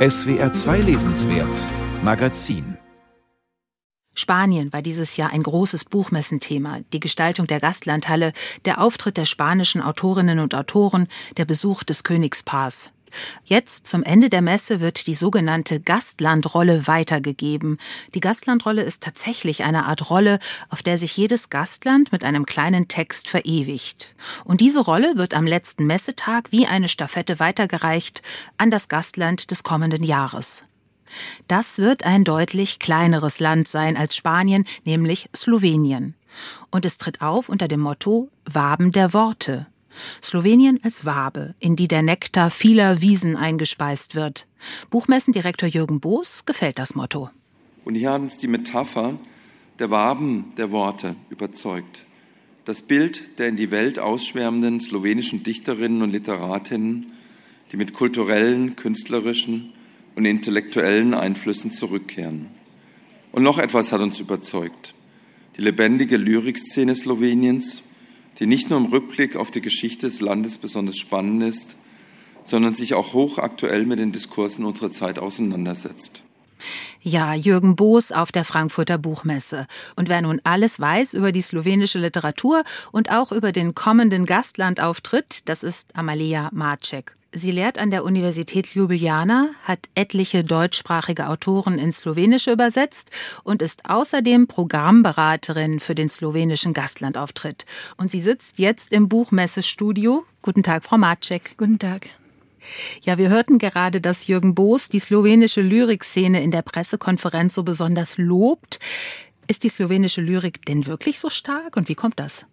SWR 2 Lesenswert Magazin Spanien war dieses Jahr ein großes Buchmessenthema. Die Gestaltung der Gastlandhalle, der Auftritt der spanischen Autorinnen und Autoren, der Besuch des Königspaars. Jetzt zum Ende der Messe wird die sogenannte Gastlandrolle weitergegeben. Die Gastlandrolle ist tatsächlich eine Art Rolle, auf der sich jedes Gastland mit einem kleinen Text verewigt. Und diese Rolle wird am letzten Messetag wie eine Stafette weitergereicht an das Gastland des kommenden Jahres. Das wird ein deutlich kleineres Land sein als Spanien, nämlich Slowenien. Und es tritt auf unter dem Motto Waben der Worte. Slowenien als Wabe, in die der Nektar vieler Wiesen eingespeist wird. Buchmessendirektor Jürgen Boos gefällt das Motto. Und hier hat uns die Metapher der Waben der Worte überzeugt. Das Bild der in die Welt ausschwärmenden slowenischen Dichterinnen und Literatinnen, die mit kulturellen, künstlerischen und intellektuellen Einflüssen zurückkehren. Und noch etwas hat uns überzeugt. Die lebendige Lyrikszene Sloweniens, die nicht nur im Rückblick auf die Geschichte des Landes besonders spannend ist, sondern sich auch hochaktuell mit den Diskursen unserer Zeit auseinandersetzt. Ja, Jürgen Boos auf der Frankfurter Buchmesse. Und wer nun alles weiß über die slowenische Literatur und auch über den kommenden Gastlandauftritt, das ist Amalia Marcek. Sie lehrt an der Universität Ljubljana, hat etliche deutschsprachige Autoren ins Slowenische übersetzt und ist außerdem Programmberaterin für den slowenischen Gastlandauftritt. Und sie sitzt jetzt im Buchmessestudio. Guten Tag, Frau Macek. Guten Tag. Ja, wir hörten gerade, dass Jürgen Boos die slowenische Lyrikszene in der Pressekonferenz so besonders lobt. Ist die slowenische Lyrik denn wirklich so stark und wie kommt das?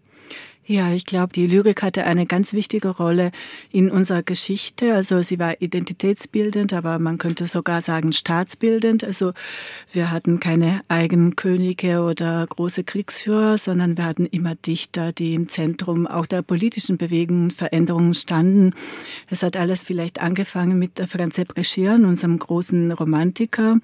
Ja, ich glaube, die Lyrik hatte eine ganz wichtige Rolle in unserer Geschichte. Also sie war identitätsbildend, aber man könnte sogar sagen staatsbildend. Also wir hatten keine eigenen Könige oder große Kriegsführer, sondern wir hatten immer Dichter, die im Zentrum auch der politischen Bewegungen, Veränderungen standen. Es hat alles vielleicht angefangen mit Franz Brescian, unserem großen Romantiker.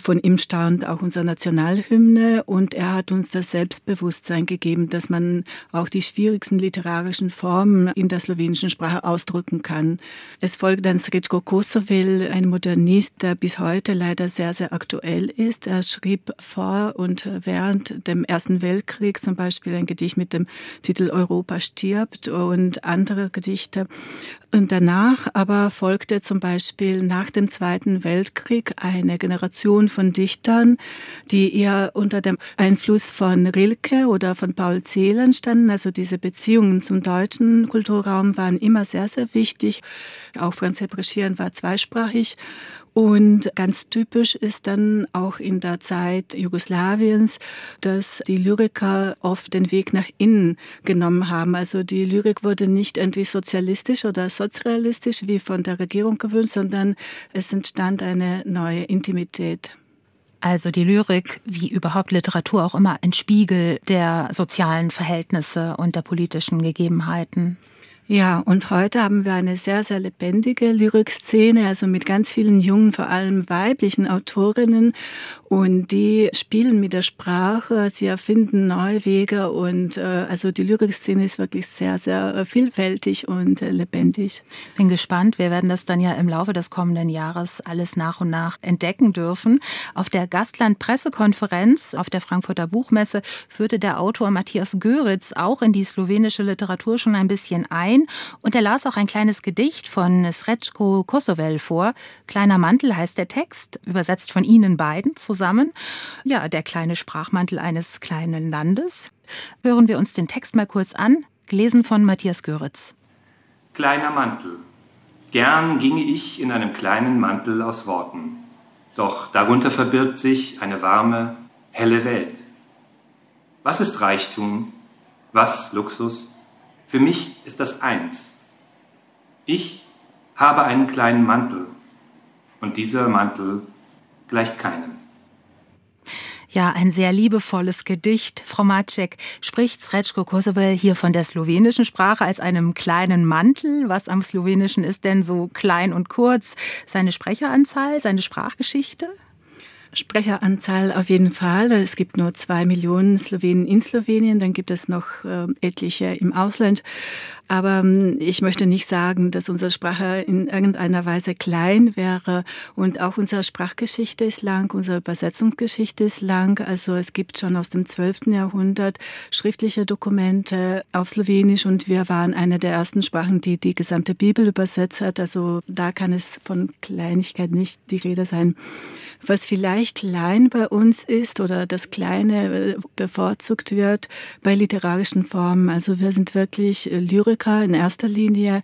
Von ihm stammt auch unsere Nationalhymne und er hat uns das Selbstbewusstsein gegeben, dass man auch die schwierigsten literarischen Formen in der slowenischen Sprache ausdrücken kann. Es folgt dann Srečko Kosovel, ein Modernist, der bis heute leider sehr, sehr aktuell ist. Er schrieb vor und während dem Ersten Weltkrieg zum Beispiel ein Gedicht mit dem Titel Europa stirbt und andere Gedichte. Und danach aber folgte zum Beispiel nach dem Zweiten Weltkrieg eine Generation von Dichtern, die eher unter dem Einfluss von Rilke oder von Paul Celan standen. Also diese Beziehungen zum deutschen Kulturraum waren immer sehr, sehr wichtig. Auch Franz Hebreschieren war zweisprachig und ganz typisch ist dann auch in der Zeit Jugoslawiens, dass die Lyriker oft den Weg nach innen genommen haben. Also die Lyrik wurde nicht irgendwie sozialistisch oder sozialistisch wie von der Regierung gewünscht, sondern es entstand eine neue Intimität. Also die Lyrik, wie überhaupt Literatur auch immer, ein Spiegel der sozialen Verhältnisse und der politischen Gegebenheiten. Ja, und heute haben wir eine sehr, sehr lebendige Lyrikszene, also mit ganz vielen jungen, vor allem weiblichen Autorinnen. Und die spielen mit der Sprache, sie erfinden neue Wege. Und äh, also die Lyrikszene ist wirklich sehr, sehr äh, vielfältig und äh, lebendig. Bin gespannt. Wir werden das dann ja im Laufe des kommenden Jahres alles nach und nach entdecken dürfen. Auf der Gastland-Pressekonferenz auf der Frankfurter Buchmesse führte der Autor Matthias Göritz auch in die slowenische Literatur schon ein bisschen ein ein und er las auch ein kleines Gedicht von Srečko Kosovel vor. Kleiner Mantel heißt der Text, übersetzt von Ihnen beiden zusammen. Ja, der kleine Sprachmantel eines kleinen Landes. Hören wir uns den Text mal kurz an, gelesen von Matthias Göritz. Kleiner Mantel. Gern ginge ich in einem kleinen Mantel aus Worten. Doch darunter verbirgt sich eine warme, helle Welt. Was ist Reichtum? Was Luxus? Für mich ist das eins. Ich habe einen kleinen Mantel und dieser Mantel gleicht keinem. Ja, ein sehr liebevolles Gedicht. Frau Macek spricht Srečko Kosovel hier von der slowenischen Sprache als einem kleinen Mantel. Was am Slowenischen ist denn so klein und kurz? Seine Sprecheranzahl, seine Sprachgeschichte? Sprecheranzahl auf jeden Fall. Es gibt nur zwei Millionen Slowenen in Slowenien, dann gibt es noch äh, etliche im Ausland. Aber ähm, ich möchte nicht sagen, dass unsere Sprache in irgendeiner Weise klein wäre. Und auch unsere Sprachgeschichte ist lang, unsere Übersetzungsgeschichte ist lang. Also es gibt schon aus dem 12. Jahrhundert schriftliche Dokumente auf Slowenisch und wir waren eine der ersten Sprachen, die die gesamte Bibel übersetzt hat. Also da kann es von Kleinigkeit nicht die Rede sein. Was vielleicht klein bei uns ist oder das Kleine äh, bevorzugt wird bei literarischen Formen. Also wir sind wirklich Lyriker in erster Linie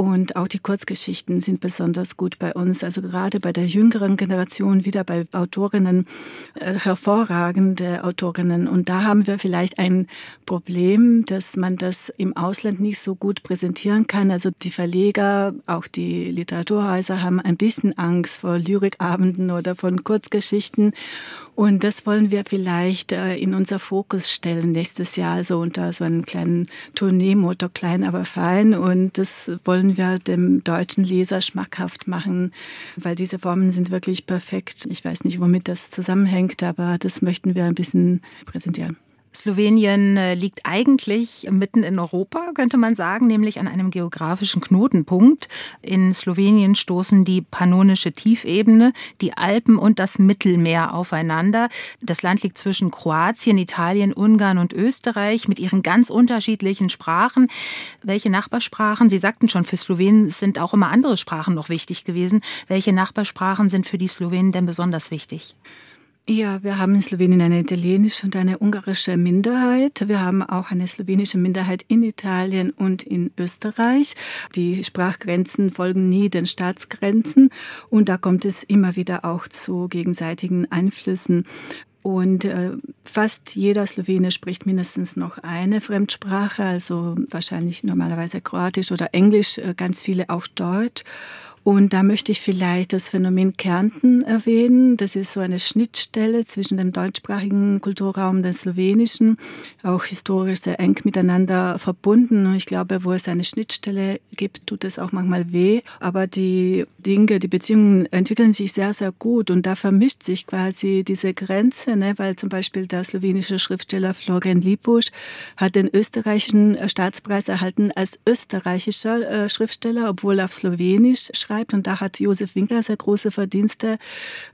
und auch die Kurzgeschichten sind besonders gut bei uns. Also gerade bei der jüngeren Generation, wieder bei Autorinnen, äh, hervorragende Autorinnen. Und da haben wir vielleicht ein Problem, dass man das im Ausland nicht so gut präsentieren kann. Also die Verleger, auch die Literaturhäuser haben ein bisschen Angst vor Lyrikabenden oder von Kurzgeschichten. Und das wollen wir vielleicht äh, in unser Fokus stellen nächstes Jahr, so unter so einem kleinen Tourneemotor, klein aber fein. Und das wollen wir dem deutschen Leser schmackhaft machen, weil diese Formen sind wirklich perfekt. Ich weiß nicht, womit das zusammenhängt, aber das möchten wir ein bisschen präsentieren. Slowenien äh, liegt eigentlich mitten in Europa, könnte man sagen, nämlich an einem geografischen Knotenpunkt. In Slowenien stoßen die pannonische Tiefebene, die Alpen und das Mittelmeer aufeinander. Das Land liegt zwischen Kroatien, Italien, Ungarn und Österreich mit ihren ganz unterschiedlichen Sprachen. Welche Nachbarsprachen? Sie sagten schon, für Slowenien sind auch immer andere Sprachen noch wichtig gewesen. Welche Nachbarsprachen sind für die Slowenen denn besonders wichtig? Ja, wir haben in Slowenien eine italienische und eine ungarische Minderheit. Wir haben auch eine slowenische Minderheit in Italien und in Österreich. Die Sprachgrenzen folgen nie den Staatsgrenzen und da kommt es immer wieder auch zu gegenseitigen Einflüssen. Und äh, fast jeder Slowene spricht mindestens noch eine Fremdsprache, also wahrscheinlich normalerweise Kroatisch oder Englisch, äh, ganz viele auch Deutsch. Und da möchte ich vielleicht das Phänomen Kärnten erwähnen. Das ist so eine Schnittstelle zwischen dem deutschsprachigen Kulturraum und dem slowenischen, auch historisch sehr eng miteinander verbunden. Und ich glaube, wo es eine Schnittstelle gibt, tut es auch manchmal weh. Aber die Dinge, die Beziehungen entwickeln sich sehr, sehr gut. Und da vermischt sich quasi diese Grenze, ne? weil zum Beispiel der slowenische Schriftsteller Florian Lipusch hat den österreichischen Staatspreis erhalten als österreichischer äh, Schriftsteller, obwohl er auf Slowenisch schreibt schreibt. Und da hat Josef Winkler sehr große Verdienste,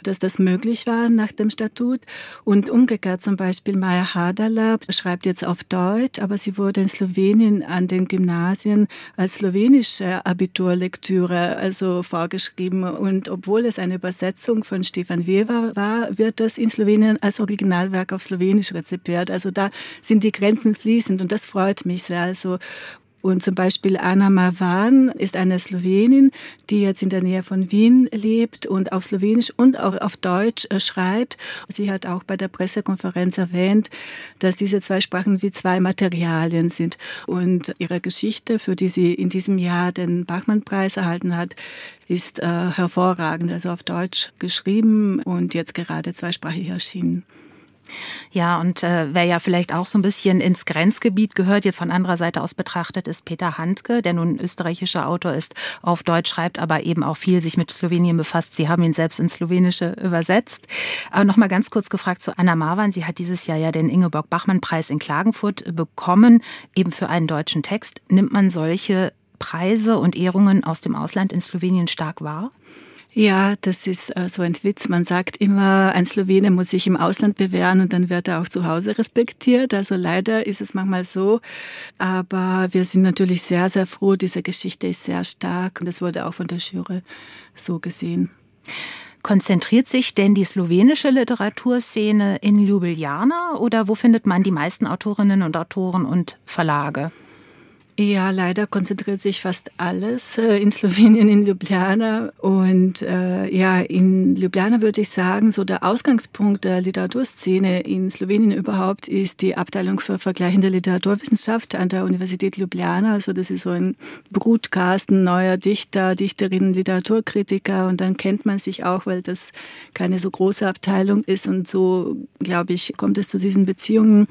dass das möglich war nach dem Statut. Und umgekehrt zum Beispiel Maya Hadala schreibt jetzt auf Deutsch, aber sie wurde in Slowenien an den Gymnasien als slowenische Abiturlektüre also vorgeschrieben. Und obwohl es eine Übersetzung von Stefan Weber war, wird das in Slowenien als Originalwerk auf Slowenisch rezipiert. Also da sind die Grenzen fließend und das freut mich sehr. Also und zum Beispiel Anna Mavan ist eine Slowenin, die jetzt in der Nähe von Wien lebt und auf Slowenisch und auch auf Deutsch äh, schreibt. Sie hat auch bei der Pressekonferenz erwähnt, dass diese zwei Sprachen wie zwei Materialien sind. Und ihre Geschichte, für die sie in diesem Jahr den Bachmann-Preis erhalten hat, ist äh, hervorragend, also auf Deutsch geschrieben und jetzt gerade zweisprachig erschienen. Ja, und äh, wer ja vielleicht auch so ein bisschen ins Grenzgebiet gehört, jetzt von anderer Seite aus betrachtet, ist Peter Handke, der nun österreichischer Autor ist, auf Deutsch schreibt, aber eben auch viel sich mit Slowenien befasst. Sie haben ihn selbst ins Slowenische übersetzt. Aber nochmal ganz kurz gefragt zu Anna Marwan. Sie hat dieses Jahr ja den Ingeborg-Bachmann-Preis in Klagenfurt bekommen, eben für einen deutschen Text. Nimmt man solche Preise und Ehrungen aus dem Ausland in Slowenien stark wahr? Ja, das ist äh, so ein Witz. Man sagt immer, ein Slowene muss sich im Ausland bewähren und dann wird er auch zu Hause respektiert. Also leider ist es manchmal so. Aber wir sind natürlich sehr, sehr froh. Diese Geschichte ist sehr stark und das wurde auch von der Jury so gesehen. Konzentriert sich denn die slowenische Literaturszene in Ljubljana oder wo findet man die meisten Autorinnen und Autoren und Verlage? Ja, leider konzentriert sich fast alles äh, in Slowenien, in Ljubljana. Und äh, ja, in Ljubljana würde ich sagen, so der Ausgangspunkt der Literaturszene in Slowenien überhaupt ist die Abteilung für vergleichende Literaturwissenschaft an der Universität Ljubljana. Also das ist so ein Brutkasten neuer Dichter, Dichterinnen, Literaturkritiker. Und dann kennt man sich auch, weil das keine so große Abteilung ist. Und so, glaube ich, kommt es zu diesen Beziehungen.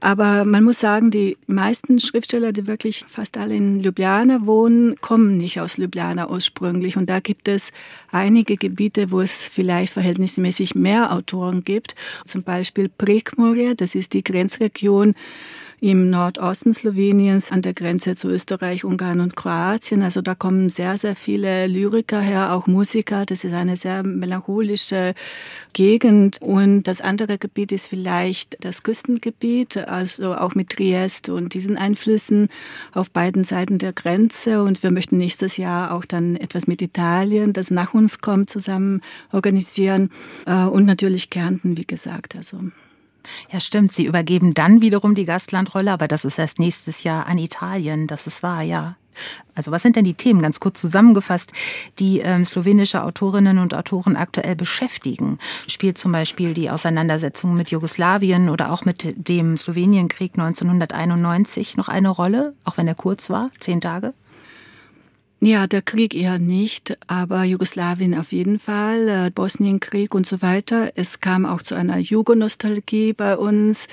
Aber man muss sagen, die meisten Schriftsteller, die wirklich eigentlich fast alle in Ljubljana wohnen, kommen nicht aus Ljubljana ursprünglich. Und da gibt es einige Gebiete, wo es vielleicht verhältnismäßig mehr Autoren gibt. Zum Beispiel Prekmorje, das ist die Grenzregion im Nordosten Sloweniens an der Grenze zu Österreich, Ungarn und Kroatien. Also da kommen sehr, sehr viele Lyriker her, auch Musiker. Das ist eine sehr melancholische Gegend. Und das andere Gebiet ist vielleicht das Küstengebiet, also auch mit Triest und diesen Einflüssen auf beiden Seiten der Grenze. Und wir möchten nächstes Jahr auch dann etwas mit Italien, das nach uns kommt, zusammen organisieren. Äh, und natürlich Kärnten, wie gesagt. Also ja, stimmt. Sie übergeben dann wiederum die Gastlandrolle, aber das ist erst nächstes Jahr an Italien. Das ist wahr, ja. Also was sind denn die Themen, ganz kurz zusammengefasst, die ähm, slowenische Autorinnen und Autoren aktuell beschäftigen? Spielt zum Beispiel die Auseinandersetzung mit Jugoslawien oder auch mit dem Slowenienkrieg 1991 noch eine Rolle, auch wenn er kurz war, zehn Tage? Ja, der Krieg eher nicht, aber Jugoslawien auf jeden Fall, äh, Bosnienkrieg und so weiter. Es kam auch zu einer Jugonostalgie bei uns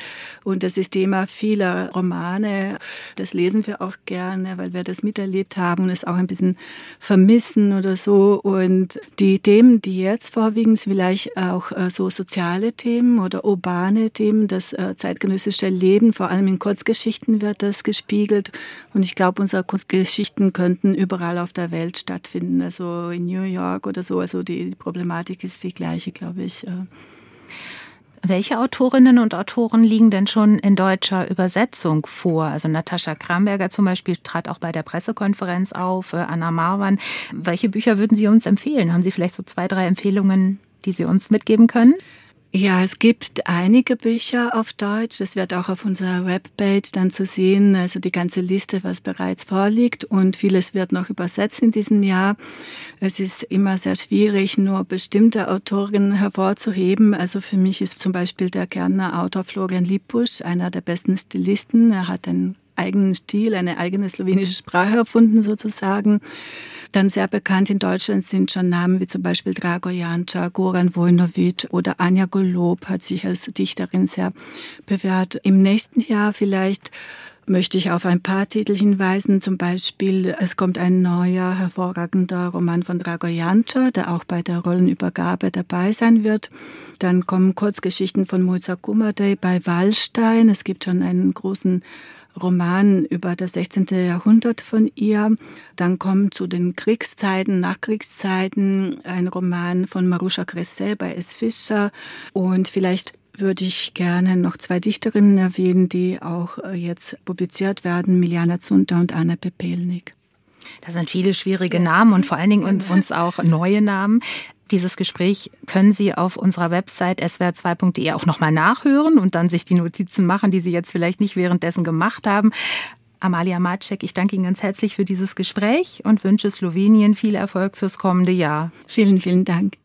und das ist Thema vieler Romane. Das lesen wir auch gerne, weil wir das miterlebt haben und es auch ein bisschen vermissen oder so. Und die Themen, die jetzt vorwiegend vielleicht auch äh, so soziale Themen oder urbane Themen, das äh, zeitgenössische Leben, vor allem in Kurzgeschichten wird das gespiegelt. Und ich glaube, unsere Kurzgeschichten könnten überall auf der Welt stattfinden, also in New York oder so. Also die Problematik ist die gleiche, glaube ich. Äh. Welche Autorinnen und Autoren liegen denn schon in deutscher Übersetzung vor? Also Natascha Kramberger zum Beispiel trat auch bei der Pressekonferenz auf, äh, Anna Marwan. Welche Bücher würden Sie uns empfehlen? Haben Sie vielleicht so zwei, drei Empfehlungen, die Sie uns mitgeben können? Ja, es gibt einige Bücher auf Deutsch. Das wird auch auf unserer Webpage dann zu sehen. Also die ganze Liste, was bereits vorliegt. Und vieles wird noch übersetzt in diesem Jahr. Es ist immer sehr schwierig, nur bestimmte Autoren hervorzuheben. Also für mich ist zum Beispiel der Kärntner Autor Florian Lippusch einer der besten Stilisten. Er hat einen eigenen Stil, eine eigene slowenische Sprache erfunden sozusagen. Dann sehr bekannt in Deutschland sind schon Namen wie zum Beispiel Drago Janca, Goran Vojnovic oder Anja Golob hat sich als Dichterin sehr bewährt. Im nächsten Jahr vielleicht möchte ich auf ein paar Titel hinweisen. Zum Beispiel, es kommt ein neuer, hervorragender Roman von Drago Janca, der auch bei der Rollenübergabe dabei sein wird. Dann kommen Kurzgeschichten von Moza Kumadej bei Wallstein. Es gibt schon einen großen Roman über das 16. Jahrhundert von ihr. Dann kommt zu den Kriegszeiten, Nachkriegszeiten ein Roman von Marusha Gresset bei S. Fischer. Und vielleicht würde ich gerne noch zwei Dichterinnen erwähnen, die auch äh, jetzt publiziert werden, Miliana Zunter und Anna Pepelnik. Da sind viele schwierige Namen und vor allen Dingen uns, uns auch neue Namen. Dieses Gespräch können Sie auf unserer Website swr2.de auch nochmal nachhören und dann sich die Notizen machen, die Sie jetzt vielleicht nicht währenddessen gemacht haben. Amalia Macek, ich danke Ihnen ganz herzlich für dieses Gespräch und wünsche Slowenien viel Erfolg fürs kommende Jahr. Vielen, vielen Dank.